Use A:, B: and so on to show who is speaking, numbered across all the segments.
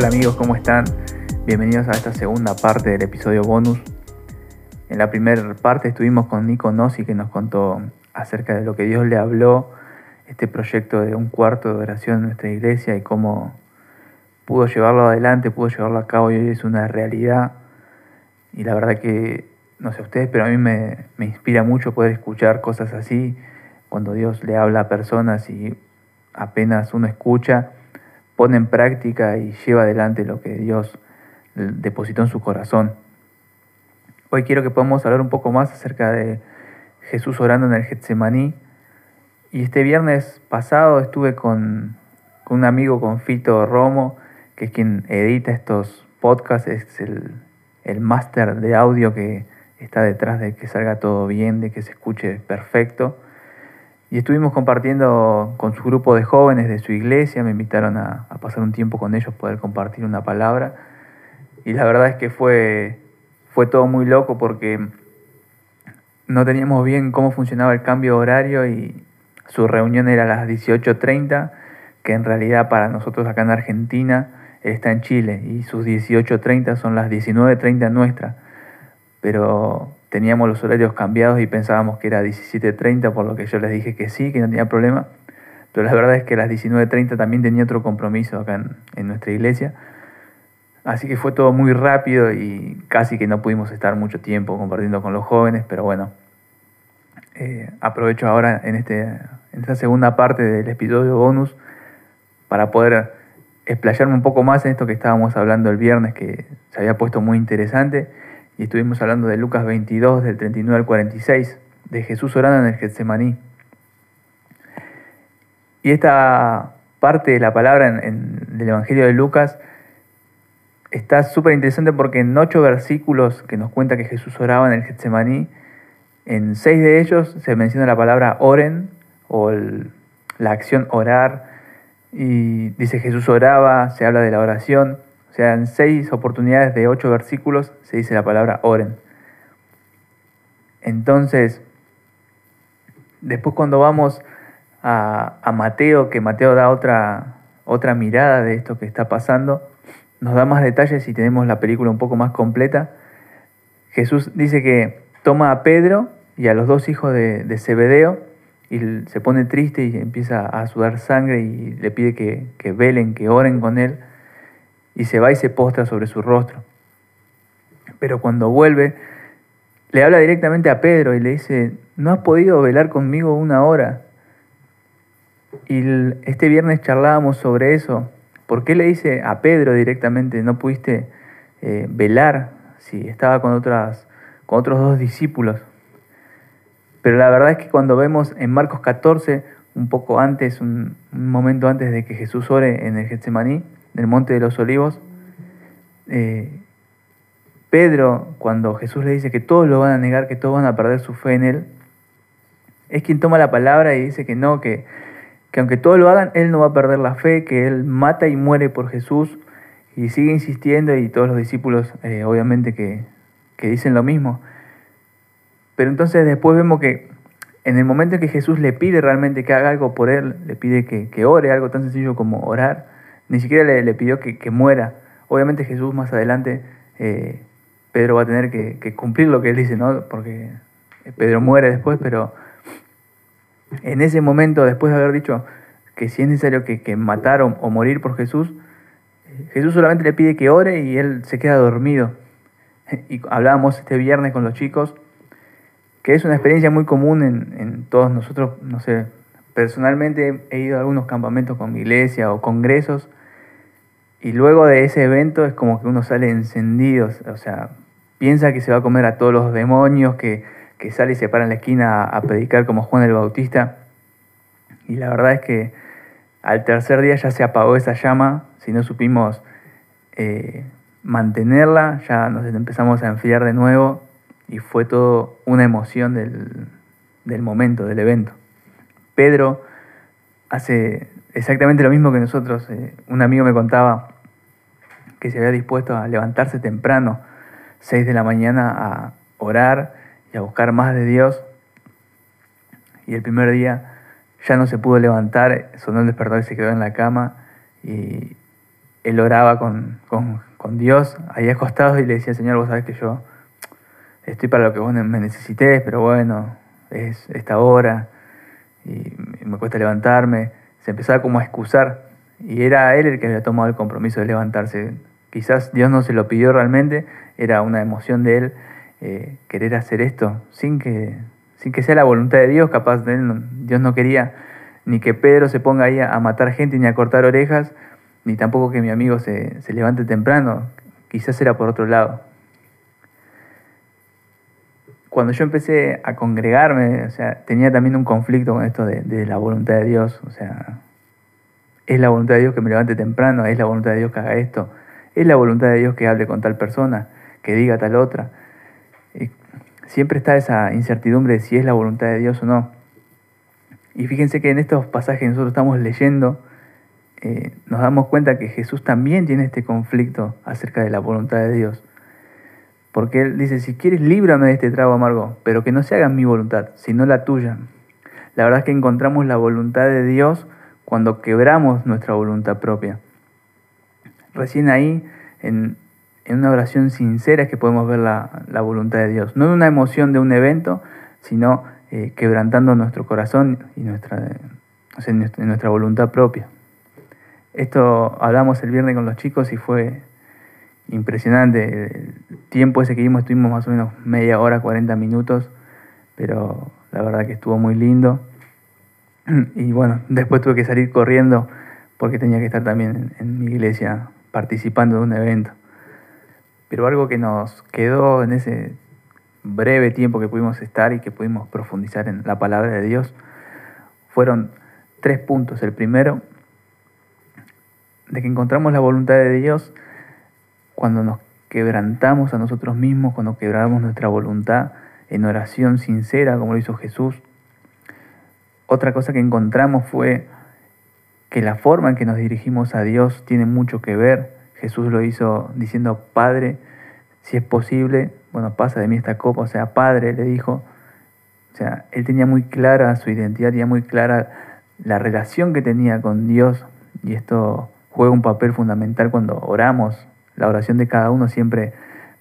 A: Hola amigos, ¿cómo están? Bienvenidos a esta segunda parte del episodio bonus. En la primera parte estuvimos con Nico Nossi que nos contó acerca de lo que Dios le habló, este proyecto de un cuarto de oración en nuestra iglesia y cómo pudo llevarlo adelante, pudo llevarlo a cabo y hoy es una realidad. Y la verdad que, no sé ustedes, pero a mí me, me inspira mucho poder escuchar cosas así, cuando Dios le habla a personas y apenas uno escucha, pone en práctica y lleva adelante lo que Dios depositó en su corazón. Hoy quiero que podamos hablar un poco más acerca de Jesús orando en el Getsemaní. Y este viernes pasado estuve con, un amigo, con Fito Romo, que es quien edita estos podcasts, es el, el máster de audio que está detrás de que salga todo bien, de que se escuche perfecto. Y estuvimos compartiendo con su grupo de jóvenes de su iglesia, me invitaron a, pasar un tiempo con ellos, poder compartir una palabra. Y la verdad es que fue, fue todo muy loco porque no teníamos bien cómo funcionaba el cambio horario y su reunión era a las 18.30, que en realidad para nosotros acá en Argentina está en Chile y sus 18.30 son las 19.30 nuestras. Pero teníamos los horarios cambiados y pensábamos que era 17.30, por lo que yo les dije que sí, que no tenía problema. Pero la verdad es que a las 19.30 también tenía otro compromiso acá en, nuestra iglesia. Así que fue todo muy rápido y casi que no pudimos estar mucho tiempo compartiendo con los jóvenes, pero bueno, eh, aprovecho ahora en, este, en esta segunda parte del episodio bonus para poder explayarme un poco más en esto que estábamos hablando el viernes, que se había puesto muy interesante y estuvimos hablando de Lucas 22, del 39 al 46, de Jesús orando en el Getsemaní. Y esta parte de la palabra del Evangelio de Lucas está súper interesante porque en ocho versículos que nos cuenta que Jesús oraba en el Getsemaní, en seis de ellos se menciona la palabra oren o la acción orar. Y dice Jesús oraba, se habla de la oración. O sea, en seis oportunidades de ocho versículos se dice la palabra oren. Entonces, después cuando vamos a, Mateo, que Mateo da otra, otra mirada de esto que está pasando, nos da más detalles y tenemos la película un poco más completa. Jesús dice que toma a Pedro y a los dos hijos de, de Zebedeo y se pone triste y empieza a sudar sangre y le pide que, que velen, que oren con él y se va y se postra sobre su rostro. Pero cuando vuelve, le habla directamente a Pedro y le dice, no has podido velar conmigo una hora. Y este viernes charlábamos sobre eso. ¿Por qué le dice a Pedro directamente, no pudiste eh, velar si estaba con, otras, con otros dos discípulos? Pero la verdad es que cuando vemos en Marcos 14, un poco antes, un, un momento antes de que Jesús ore en el Getsemaní, del Monte de los Olivos, eh, Pedro, cuando Jesús le dice que todos lo van a negar, que todos van a perder su fe en Él, es quien toma la palabra y dice que no, que, que aunque todos lo hagan, Él no va a perder la fe, que Él mata y muere por Jesús y sigue insistiendo y todos los discípulos eh, obviamente que, dicen lo mismo. Pero entonces después vemos que en el momento en que Jesús le pide realmente que haga algo por Él, le pide que, que ore, algo tan sencillo como orar, ni siquiera le, pidió que, muera. Obviamente Jesús más adelante, eh, Pedro va a tener que, cumplir lo que él dice, ¿no? Porque Pedro muere después, pero en ese momento, después de haber dicho que si es necesario que, que matar o, morir por Jesús, Jesús solamente le pide que ore y él se queda dormido. Y hablábamos este viernes con los chicos, que es una experiencia muy común en, en todos nosotros, no sé, personalmente he ido a algunos campamentos con mi iglesia o congresos y luego de ese evento es como que uno sale encendido, o sea, piensa que se va a comer a todos los demonios, que, sale y se para en la esquina a, predicar como Juan el Bautista. Y la verdad es que al tercer día ya se apagó esa llama, si no supimos eh, mantenerla, ya nos empezamos a enfriar de nuevo y fue todo una emoción del, del momento, del evento. Pedro hace exactamente lo mismo que nosotros. Eh, un amigo me contaba que se había dispuesto a levantarse temprano, 6 de la mañana, a orar y a buscar más de Dios. Y el primer día ya no se pudo levantar, sonó el despertador y se quedó en la cama. Y él oraba con, Dios ahí acostado y le decía, Señor, vos sabés que yo estoy para lo que vos me necesites, pero bueno, es esta hora y me cuesta levantarme. Se empezaba como a excusar y era él el que había tomado el compromiso de levantarse. Quizás Dios no se lo pidió realmente, era una emoción de él eh, querer hacer esto sin que, sin que sea la voluntad de Dios, capaz de él, Dios no quería ni que Pedro se ponga ahí a matar gente ni a cortar orejas, ni tampoco que mi amigo se, se levante temprano, quizás era por otro lado. Cuando yo empecé a congregarme, o sea, tenía también un conflicto con esto de, la voluntad de Dios, o sea, es la voluntad de Dios que me levante temprano, es la voluntad de Dios que haga esto, es la voluntad de Dios que hable con tal persona, que diga tal otra. Y siempre está esa incertidumbre de si es la voluntad de Dios o no. Y fíjense que en estos pasajes que nosotros estamos leyendo, eh, nos damos cuenta que Jesús también tiene este conflicto acerca de la voluntad de Dios. Porque Él dice, si quieres, líbrame de este trago amargo, pero que no se haga mi voluntad, sino la tuya. La verdad es que encontramos la voluntad de Dios cuando quebramos nuestra voluntad propia. Recién ahí, en, una oración sincera, es que podemos ver la, voluntad de Dios. No en una emoción de un evento, sino eh, quebrantando nuestro corazón y nuestra, nuestra voluntad propia. Esto hablamos el viernes con los chicos y fue impresionante. El tiempo ese que vimos estuvimos más o menos media hora, 40 minutos, pero la verdad que estuvo muy lindo. Y bueno, después tuve que salir corriendo porque tenía que estar también en, mi iglesia participando de un evento. Pero algo que nos quedó en ese breve tiempo que pudimos estar y que pudimos profundizar en la palabra de Dios fueron tres puntos. El primero, de que encontramos la voluntad de Dios cuando nos quebrantamos a nosotros mismos, cuando quebramos nuestra voluntad en oración sincera, como lo hizo Jesús. Otra cosa que encontramos fue que la forma en que nos dirigimos a Dios tiene mucho que ver. Jesús lo hizo diciendo, Padre, si es posible, bueno, pasa de mí esta copa, o sea, Padre, le dijo. O sea, él tenía muy clara su identidad, tenía muy clara la relación que tenía con Dios, y esto juega un papel fundamental cuando oramos. La oración de cada uno siempre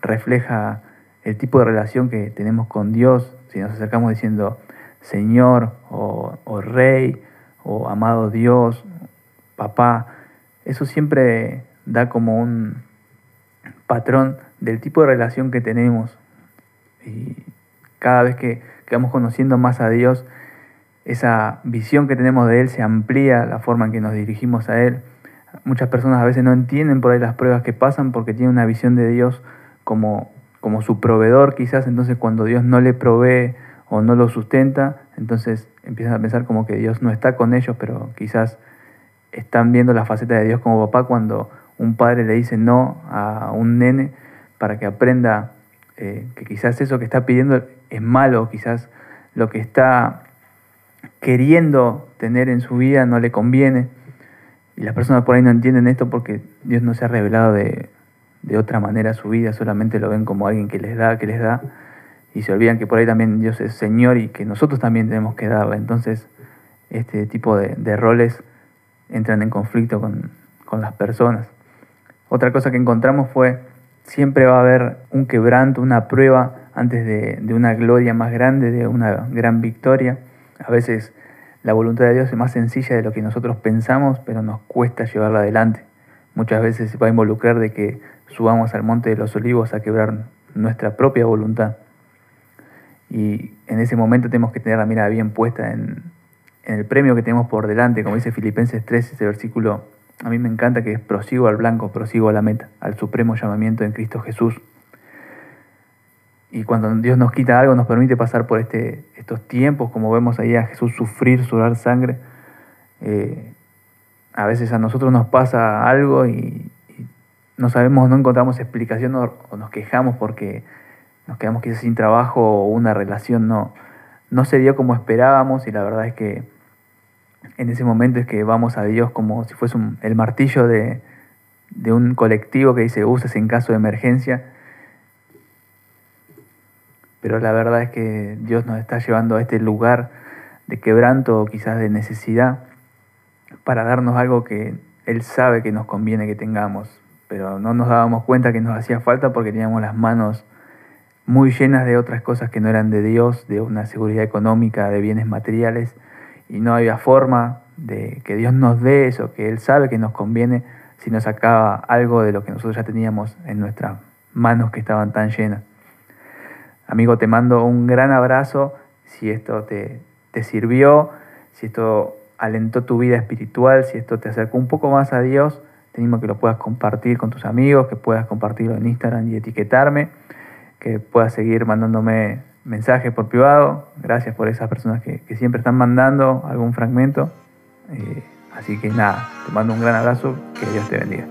A: refleja el tipo de relación que tenemos con Dios. Si nos acercamos diciendo Señor o, Rey o amado Dios, papá, eso siempre da como un patrón del tipo de relación que tenemos. Y cada vez que, vamos conociendo más a Dios, esa visión que tenemos de Él se amplía, la forma en que nos dirigimos a Él Muchas personas a veces no entienden por ahí las pruebas que pasan porque tienen una visión de Dios como, como su proveedor quizás, entonces cuando Dios no le provee o no lo sustenta, entonces empiezan a pensar como que Dios no está con ellos, pero quizás están viendo la faceta de Dios como papá cuando un padre le dice no a un nene para que aprenda eh, que quizás eso que está pidiendo es malo, quizás lo que está queriendo tener en su vida no le conviene. Y las personas por ahí no entienden esto porque Dios no se ha revelado de, otra manera su vida, solamente lo ven como alguien que les da, que les da, y se olvidan que por ahí también Dios es Señor y que nosotros también tenemos que darle. Entonces, este tipo de, roles entran en conflicto con, las personas. Otra cosa que encontramos fue, siempre va a haber un quebranto, una prueba antes de, de una gloria más grande, de una gran victoria. A veces la voluntad de Dios es más sencilla de lo que nosotros pensamos, pero nos cuesta llevarla adelante. Muchas veces va a involucrar de que subamos al monte de los olivos a quebrar nuestra propia voluntad. Y en ese momento tenemos que tener la mirada bien puesta en, el premio que tenemos por delante, como dice Filipenses 3, ese versículo, a mí me encanta que es prosigo al blanco, prosigo a la meta, al supremo llamamiento en Cristo Jesús. Y cuando Dios nos quita algo, nos permite pasar por este, estos tiempos, como vemos ahí a Jesús sufrir, sudar sangre. Eh, a veces a nosotros nos pasa algo y, no sabemos, no encontramos explicación o, nos quejamos porque nos quedamos quizás sin trabajo o una relación no, no se dio como esperábamos y la verdad es que en ese momento es que vamos a Dios como si fuese el martillo de, de un colectivo que dice uses en caso de emergencia pero la verdad es que Dios nos está llevando a este lugar de quebranto o quizás de necesidad para darnos algo que Él sabe que nos conviene que tengamos, pero no nos dábamos cuenta que nos hacía falta porque teníamos las manos muy llenas de otras cosas que no eran de Dios, de una seguridad económica, de bienes materiales, y no había forma de que Dios nos dé eso, que Él sabe que nos conviene si nos sacaba algo de lo que nosotros ya teníamos en nuestras manos que estaban tan llenas. Amigo, te mando un gran abrazo. Si esto te, te sirvió, si esto alentó tu vida espiritual, si esto te acercó un poco más a Dios, te animo que lo puedas compartir con tus amigos, que puedas compartirlo en Instagram y etiquetarme, que puedas seguir mandándome mensajes por privado. Gracias por esas personas que, siempre están mandando algún fragmento. Eh, así que nada, te mando un gran abrazo, que Dios te bendiga.